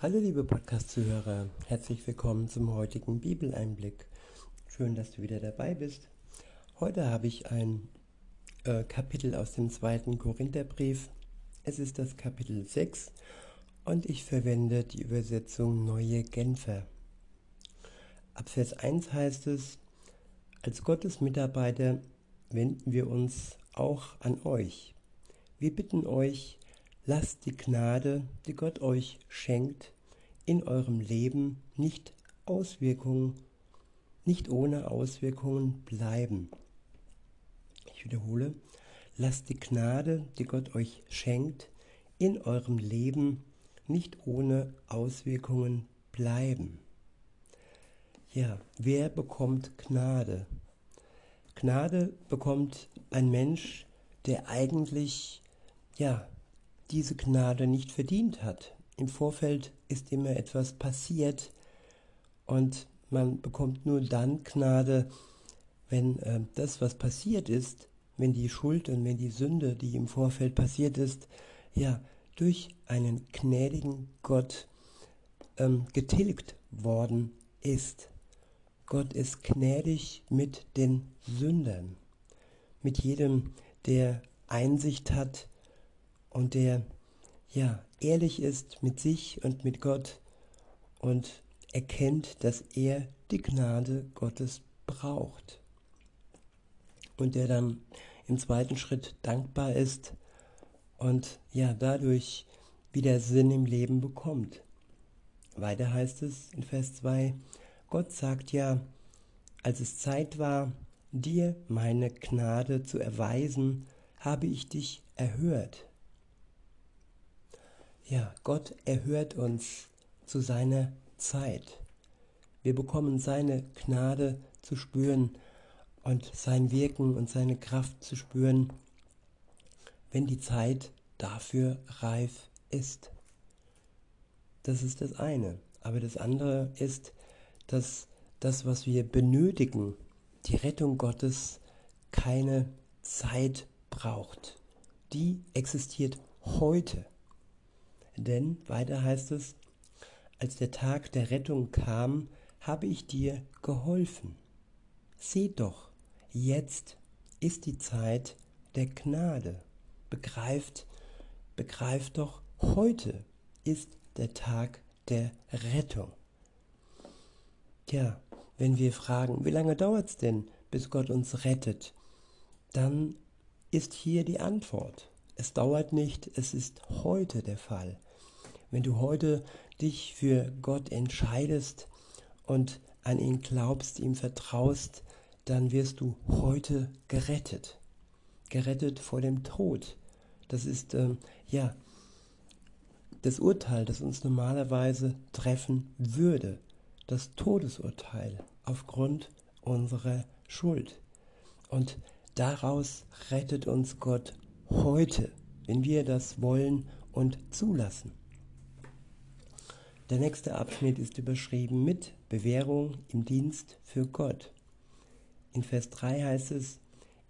Hallo liebe Podcast-Zuhörer, herzlich willkommen zum heutigen Bibeleinblick. Schön, dass du wieder dabei bist. Heute habe ich ein äh, Kapitel aus dem zweiten Korintherbrief. Es ist das Kapitel 6 und ich verwende die Übersetzung Neue Genfer. Ab Vers 1 heißt es, als Gottes Mitarbeiter wenden wir uns auch an euch. Wir bitten euch, lasst die Gnade, die Gott euch schenkt, in eurem Leben nicht Auswirkungen, nicht ohne Auswirkungen bleiben. Ich wiederhole, lasst die Gnade, die Gott euch schenkt, in eurem Leben nicht ohne Auswirkungen bleiben. Ja, wer bekommt Gnade? Gnade bekommt ein Mensch, der eigentlich ja diese Gnade nicht verdient hat. Im Vorfeld ist immer etwas passiert und man bekommt nur dann Gnade, wenn äh, das, was passiert ist, wenn die Schuld und wenn die Sünde, die im Vorfeld passiert ist, ja, durch einen gnädigen Gott ähm, getilgt worden ist. Gott ist gnädig mit den Sündern, mit jedem, der Einsicht hat, und der ja ehrlich ist mit sich und mit Gott und erkennt, dass er die Gnade Gottes braucht. Und der dann im zweiten Schritt dankbar ist und ja dadurch wieder Sinn im Leben bekommt. Weiter heißt es in Vers 2, Gott sagt ja, als es Zeit war, dir meine Gnade zu erweisen, habe ich dich erhört. Ja, Gott erhört uns zu seiner Zeit. Wir bekommen seine Gnade zu spüren und sein Wirken und seine Kraft zu spüren, wenn die Zeit dafür reif ist. Das ist das eine. Aber das andere ist, dass das, was wir benötigen, die Rettung Gottes, keine Zeit braucht. Die existiert heute. Denn weiter heißt es, als der Tag der Rettung kam, habe ich dir geholfen. Sieh doch, jetzt ist die Zeit der Gnade. Begreift, begreift doch, heute ist der Tag der Rettung. Tja, wenn wir fragen, wie lange dauert es denn, bis Gott uns rettet, dann ist hier die Antwort. Es dauert nicht, es ist heute der Fall. Wenn du heute dich für Gott entscheidest und an ihn glaubst, ihm vertraust, dann wirst du heute gerettet. Gerettet vor dem Tod. Das ist ähm, ja das Urteil, das uns normalerweise treffen würde. Das Todesurteil aufgrund unserer Schuld. Und daraus rettet uns Gott heute, wenn wir das wollen und zulassen. Der nächste Abschnitt ist überschrieben mit Bewährung im Dienst für Gott. In Vers 3 heißt es,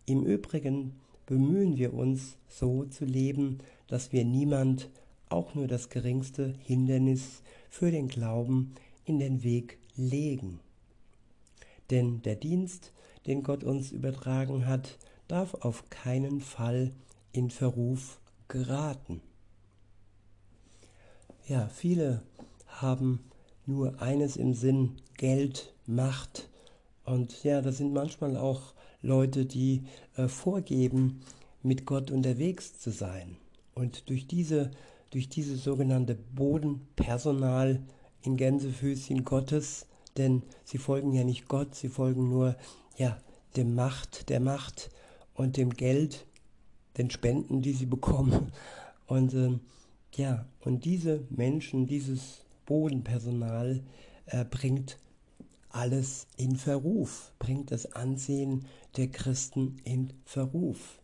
im Übrigen bemühen wir uns so zu leben, dass wir niemand auch nur das geringste Hindernis für den Glauben in den Weg legen. Denn der Dienst, den Gott uns übertragen hat, darf auf keinen Fall in Verruf geraten. Ja, viele haben nur eines im Sinn, Geld, Macht. Und ja, das sind manchmal auch Leute, die äh, vorgeben, mit Gott unterwegs zu sein. Und durch diese, durch diese sogenannte Bodenpersonal in Gänsefüßchen Gottes, denn sie folgen ja nicht Gott, sie folgen nur ja, dem Macht, der Macht und dem Geld, den Spenden, die sie bekommen. Und äh, ja, und diese Menschen, dieses Bodenpersonal äh, bringt alles in Verruf, bringt das Ansehen der Christen in Verruf.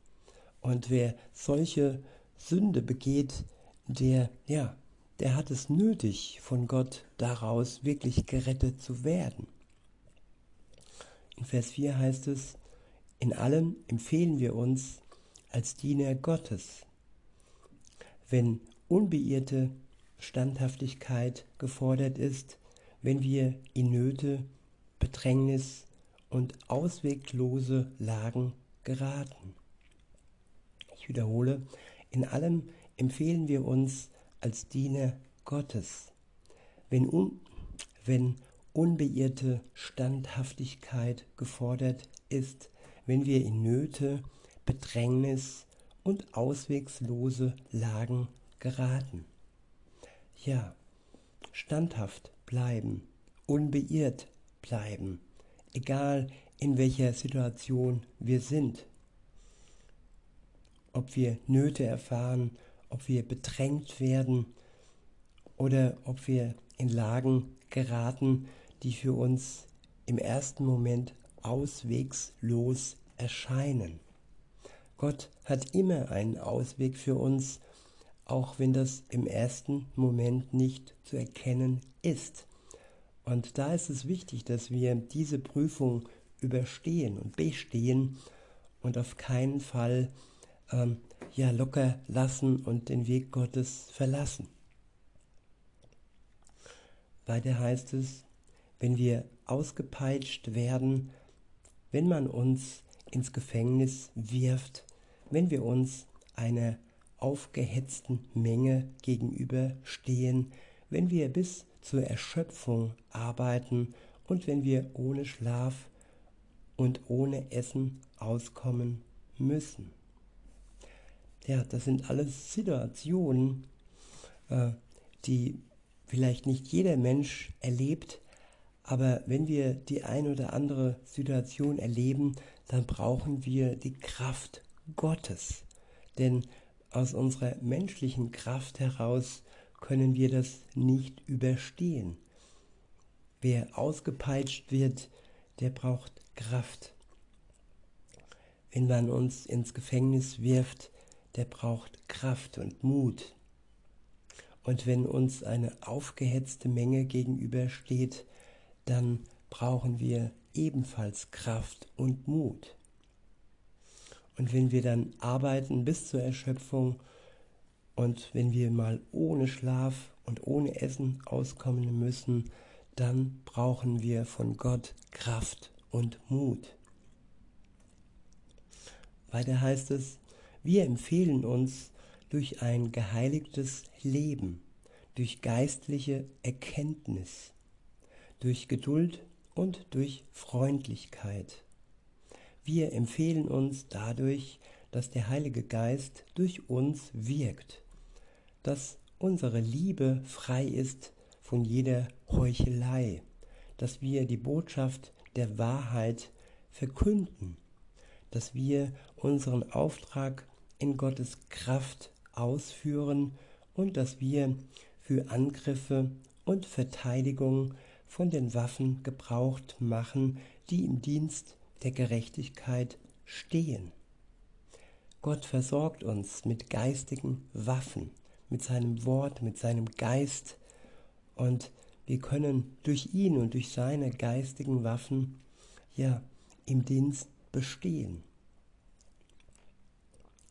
Und wer solche Sünde begeht, der, ja, der hat es nötig, von Gott daraus wirklich gerettet zu werden. In Vers 4 heißt es, in allem empfehlen wir uns als Diener Gottes. Wenn unbeirrte Standhaftigkeit gefordert ist, wenn wir in Nöte, Bedrängnis und ausweglose Lagen geraten. Ich wiederhole, in allem empfehlen wir uns als Diener Gottes. Wenn, un, wenn unbeirrte Standhaftigkeit gefordert ist, wenn wir in Nöte, Bedrängnis und auswegslose Lagen geraten. Ja, standhaft bleiben, unbeirrt bleiben, egal in welcher Situation wir sind. Ob wir Nöte erfahren, ob wir bedrängt werden oder ob wir in Lagen geraten, die für uns im ersten Moment auswegslos erscheinen. Gott hat immer einen Ausweg für uns, auch wenn das im ersten Moment nicht zu erkennen ist. Und da ist es wichtig, dass wir diese Prüfung überstehen und bestehen und auf keinen Fall ähm, ja locker lassen und den Weg Gottes verlassen. Weiter heißt es, wenn wir ausgepeitscht werden, wenn man uns ins Gefängnis wirft, wenn wir uns einer aufgehetzten Menge gegenüberstehen, wenn wir bis zur Erschöpfung arbeiten und wenn wir ohne Schlaf und ohne Essen auskommen müssen. Ja, das sind alles Situationen, äh, die vielleicht nicht jeder Mensch erlebt, aber wenn wir die ein oder andere Situation erleben, dann brauchen wir die Kraft Gottes. Denn aus unserer menschlichen Kraft heraus können wir das nicht überstehen. Wer ausgepeitscht wird, der braucht Kraft. Wenn man uns ins Gefängnis wirft, der braucht Kraft und Mut. Und wenn uns eine aufgehetzte Menge gegenübersteht, dann brauchen wir ebenfalls Kraft und Mut. Und wenn wir dann arbeiten bis zur Erschöpfung und wenn wir mal ohne Schlaf und ohne Essen auskommen müssen, dann brauchen wir von Gott Kraft und Mut. Weiter heißt es, wir empfehlen uns durch ein geheiligtes Leben, durch geistliche Erkenntnis, durch Geduld und durch Freundlichkeit. Wir empfehlen uns dadurch, dass der Heilige Geist durch uns wirkt, dass unsere Liebe frei ist von jeder Heuchelei, dass wir die Botschaft der Wahrheit verkünden, dass wir unseren Auftrag in Gottes Kraft ausführen und dass wir für Angriffe und Verteidigung von den Waffen gebraucht machen, die im Dienst der Gerechtigkeit stehen. Gott versorgt uns mit geistigen Waffen, mit seinem Wort, mit seinem Geist und wir können durch ihn und durch seine geistigen Waffen ja im Dienst bestehen.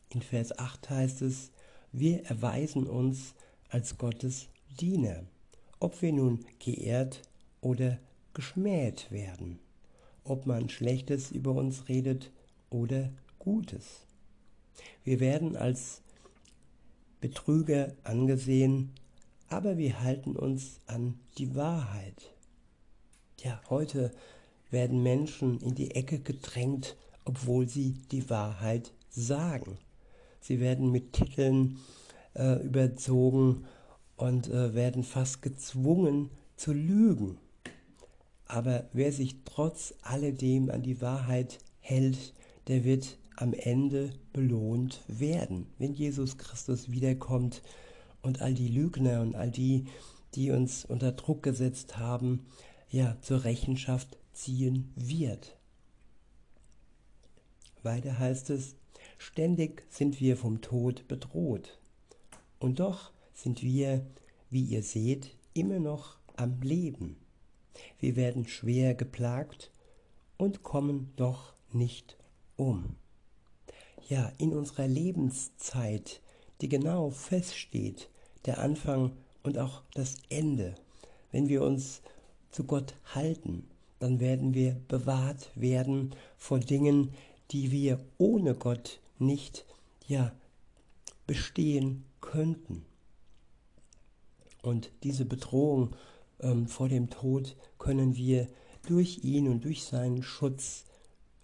In Vers 8 heißt es, wir erweisen uns als Gottes Diener, ob wir nun geehrt oder geschmäht werden, ob man Schlechtes über uns redet oder Gutes. Wir werden als Betrüger angesehen, aber wir halten uns an die Wahrheit. Ja, heute werden Menschen in die Ecke gedrängt, obwohl sie die Wahrheit sagen. Sie werden mit Titeln äh, überzogen und äh, werden fast gezwungen zu lügen. Aber wer sich trotz alledem an die Wahrheit hält, der wird am Ende belohnt werden, wenn Jesus Christus wiederkommt und all die Lügner und all die, die uns unter Druck gesetzt haben, ja, zur Rechenschaft ziehen wird. Weiter heißt es, Ständig sind wir vom Tod bedroht. Und doch sind wir, wie ihr seht, immer noch am Leben. Wir werden schwer geplagt und kommen doch nicht um. Ja, in unserer Lebenszeit, die genau feststeht, der Anfang und auch das Ende. Wenn wir uns zu Gott halten, dann werden wir bewahrt werden vor Dingen, die wir ohne Gott nicht ja bestehen könnten. Und diese Bedrohung ähm, vor dem Tod können wir durch ihn und durch seinen Schutz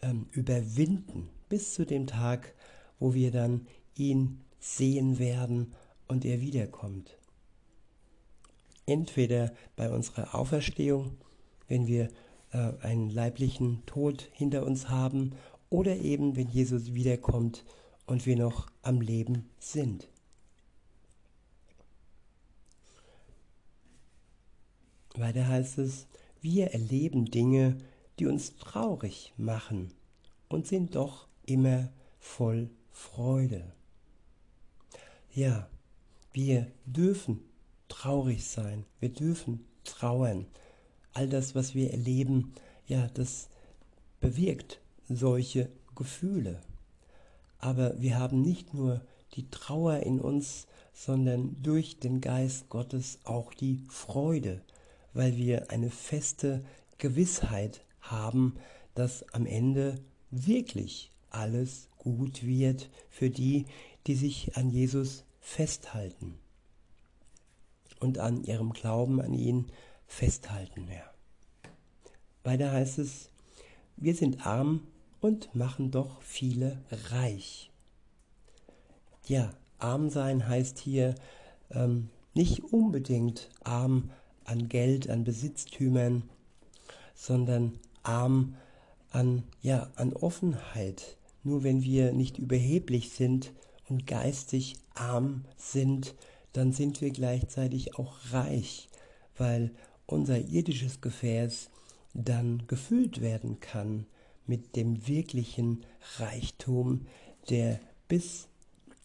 ähm, überwinden, bis zu dem Tag, wo wir dann ihn sehen werden und er wiederkommt. Entweder bei unserer Auferstehung, wenn wir äh, einen leiblichen Tod hinter uns haben, oder eben wenn Jesus wiederkommt und wir noch am Leben sind. Weiter heißt es, wir erleben Dinge, die uns traurig machen und sind doch immer voll Freude. Ja, wir dürfen traurig sein, wir dürfen trauern. All das, was wir erleben, ja, das bewirkt solche Gefühle. Aber wir haben nicht nur die Trauer in uns, sondern durch den Geist Gottes auch die Freude, weil wir eine feste Gewissheit haben, dass am Ende wirklich alles gut wird für die, die sich an Jesus festhalten und an ihrem Glauben an ihn festhalten. Ja. Weiter heißt es, wir sind arm und machen doch viele reich. Ja, arm sein heißt hier ähm, nicht unbedingt arm an Geld, an Besitztümern, sondern arm an, ja, an Offenheit. Nur wenn wir nicht überheblich sind und geistig arm sind, dann sind wir gleichzeitig auch reich, weil unser irdisches Gefäß dann gefüllt werden kann mit dem wirklichen Reichtum, der bis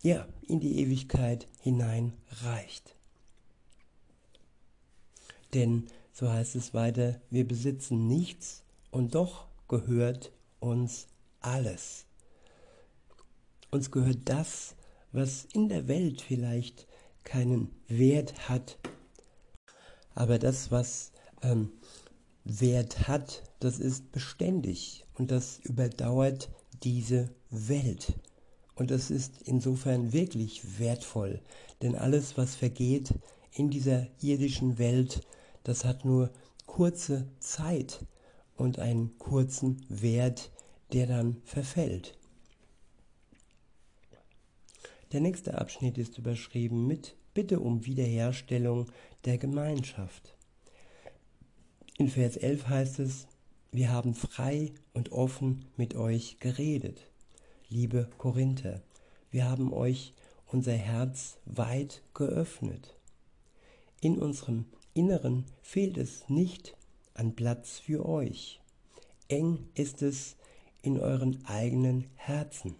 ja, in die Ewigkeit hinein reicht. Denn, so heißt es weiter, wir besitzen nichts und doch gehört uns alles. Uns gehört das, was in der Welt vielleicht keinen Wert hat, aber das, was ähm, Wert hat, das ist beständig und das überdauert diese Welt. Und das ist insofern wirklich wertvoll, denn alles, was vergeht in dieser irdischen Welt, das hat nur kurze Zeit und einen kurzen Wert, der dann verfällt. Der nächste Abschnitt ist überschrieben mit Bitte um Wiederherstellung der Gemeinschaft. In Vers 11 heißt es, wir haben frei und offen mit euch geredet. Liebe Korinther, wir haben euch unser Herz weit geöffnet. In unserem Inneren fehlt es nicht an Platz für euch. Eng ist es in euren eigenen Herzen.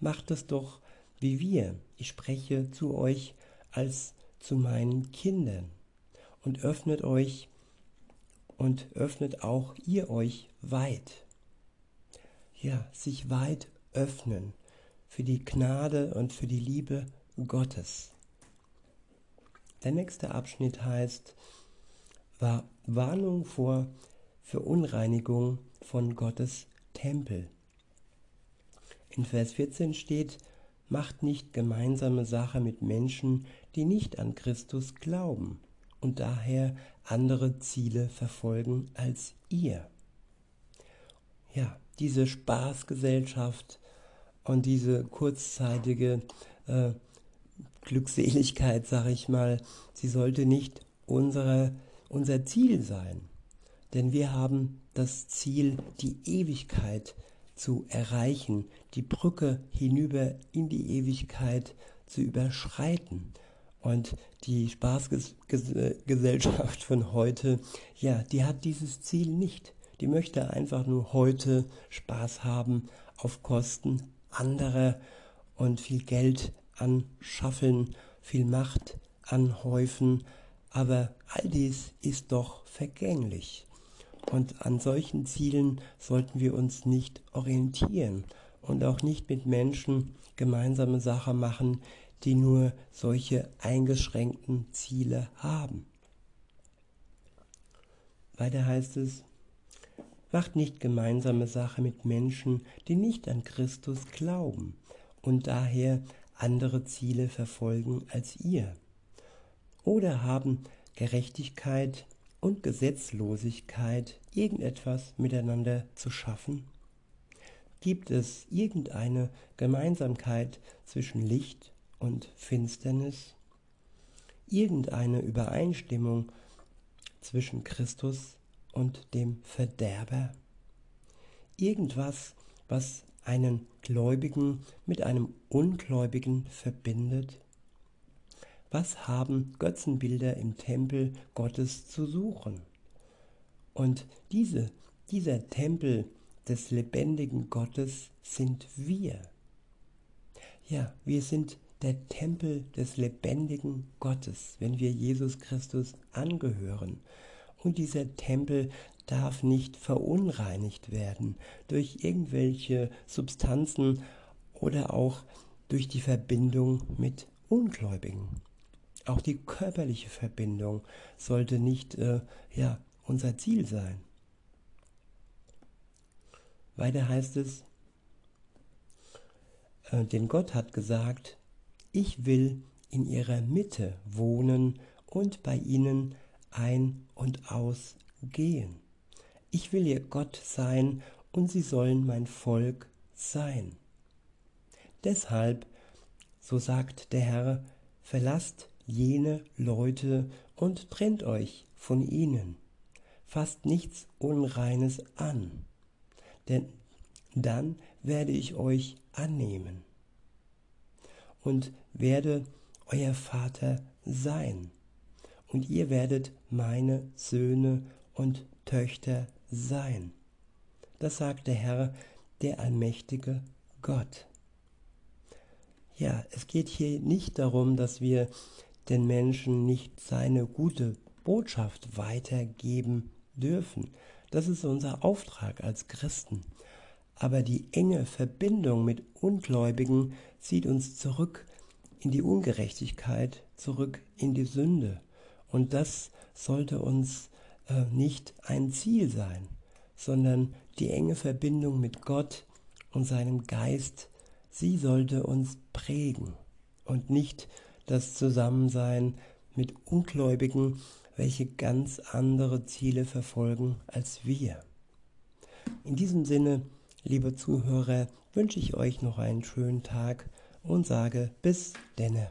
Macht es doch wie wir. Ich spreche zu euch als zu meinen Kindern. Und öffnet euch und öffnet auch ihr euch weit. Ja, sich weit öffnen für die Gnade und für die Liebe Gottes. Der nächste Abschnitt heißt Warnung vor Verunreinigung von Gottes Tempel. In Vers 14 steht, macht nicht gemeinsame Sache mit Menschen, die nicht an Christus glauben und daher andere Ziele verfolgen als ihr. Ja, diese Spaßgesellschaft und diese kurzzeitige äh, Glückseligkeit, sag ich mal, sie sollte nicht unsere, unser Ziel sein. Denn wir haben das Ziel, die Ewigkeit zu erreichen, die Brücke hinüber in die Ewigkeit zu überschreiten. Und die Spaßgesellschaft von heute, ja, die hat dieses Ziel nicht. Die möchte einfach nur heute Spaß haben auf Kosten anderer und viel Geld anschaffeln, viel Macht anhäufen, aber all dies ist doch vergänglich. Und an solchen Zielen sollten wir uns nicht orientieren und auch nicht mit Menschen gemeinsame Sache machen, die nur solche eingeschränkten Ziele haben. Weiter heißt es, macht nicht gemeinsame Sache mit Menschen, die nicht an Christus glauben und daher andere Ziele verfolgen als ihr. Oder haben Gerechtigkeit und Gesetzlosigkeit irgendetwas miteinander zu schaffen? Gibt es irgendeine Gemeinsamkeit zwischen Licht und Finsternis? Irgendeine Übereinstimmung zwischen Christus und dem Verderber? Irgendwas, was einen Gläubigen mit einem Ungläubigen verbindet? Was haben Götzenbilder im Tempel Gottes zu suchen? Und diese, dieser Tempel des lebendigen Gottes sind wir. Ja, wir sind der Tempel des lebendigen Gottes, wenn wir Jesus Christus angehören. Und dieser Tempel darf nicht verunreinigt werden durch irgendwelche Substanzen oder auch durch die Verbindung mit Ungläubigen. Auch die körperliche Verbindung sollte nicht äh, ja, unser Ziel sein. Weiter heißt es, äh, denn Gott hat gesagt, ich will in ihrer Mitte wohnen und bei ihnen ein- und ausgehen. Ich will ihr Gott sein und sie sollen mein Volk sein. Deshalb, so sagt der Herr, verlasst jene Leute und trennt euch von ihnen. Fasst nichts Unreines an, denn dann werde ich euch annehmen und werde euer Vater sein. Und ihr werdet meine Söhne und Töchter sein. Das sagt der Herr, der allmächtige Gott. Ja, es geht hier nicht darum, dass wir den Menschen nicht seine gute Botschaft weitergeben dürfen. Das ist unser Auftrag als Christen. Aber die enge Verbindung mit Ungläubigen zieht uns zurück in die Ungerechtigkeit, zurück in die Sünde. Und das sollte uns äh, nicht ein Ziel sein, sondern die enge Verbindung mit Gott und seinem Geist, sie sollte uns prägen und nicht das Zusammensein mit Ungläubigen, welche ganz andere Ziele verfolgen als wir. In diesem Sinne, liebe Zuhörer, wünsche ich euch noch einen schönen Tag und sage bis denne.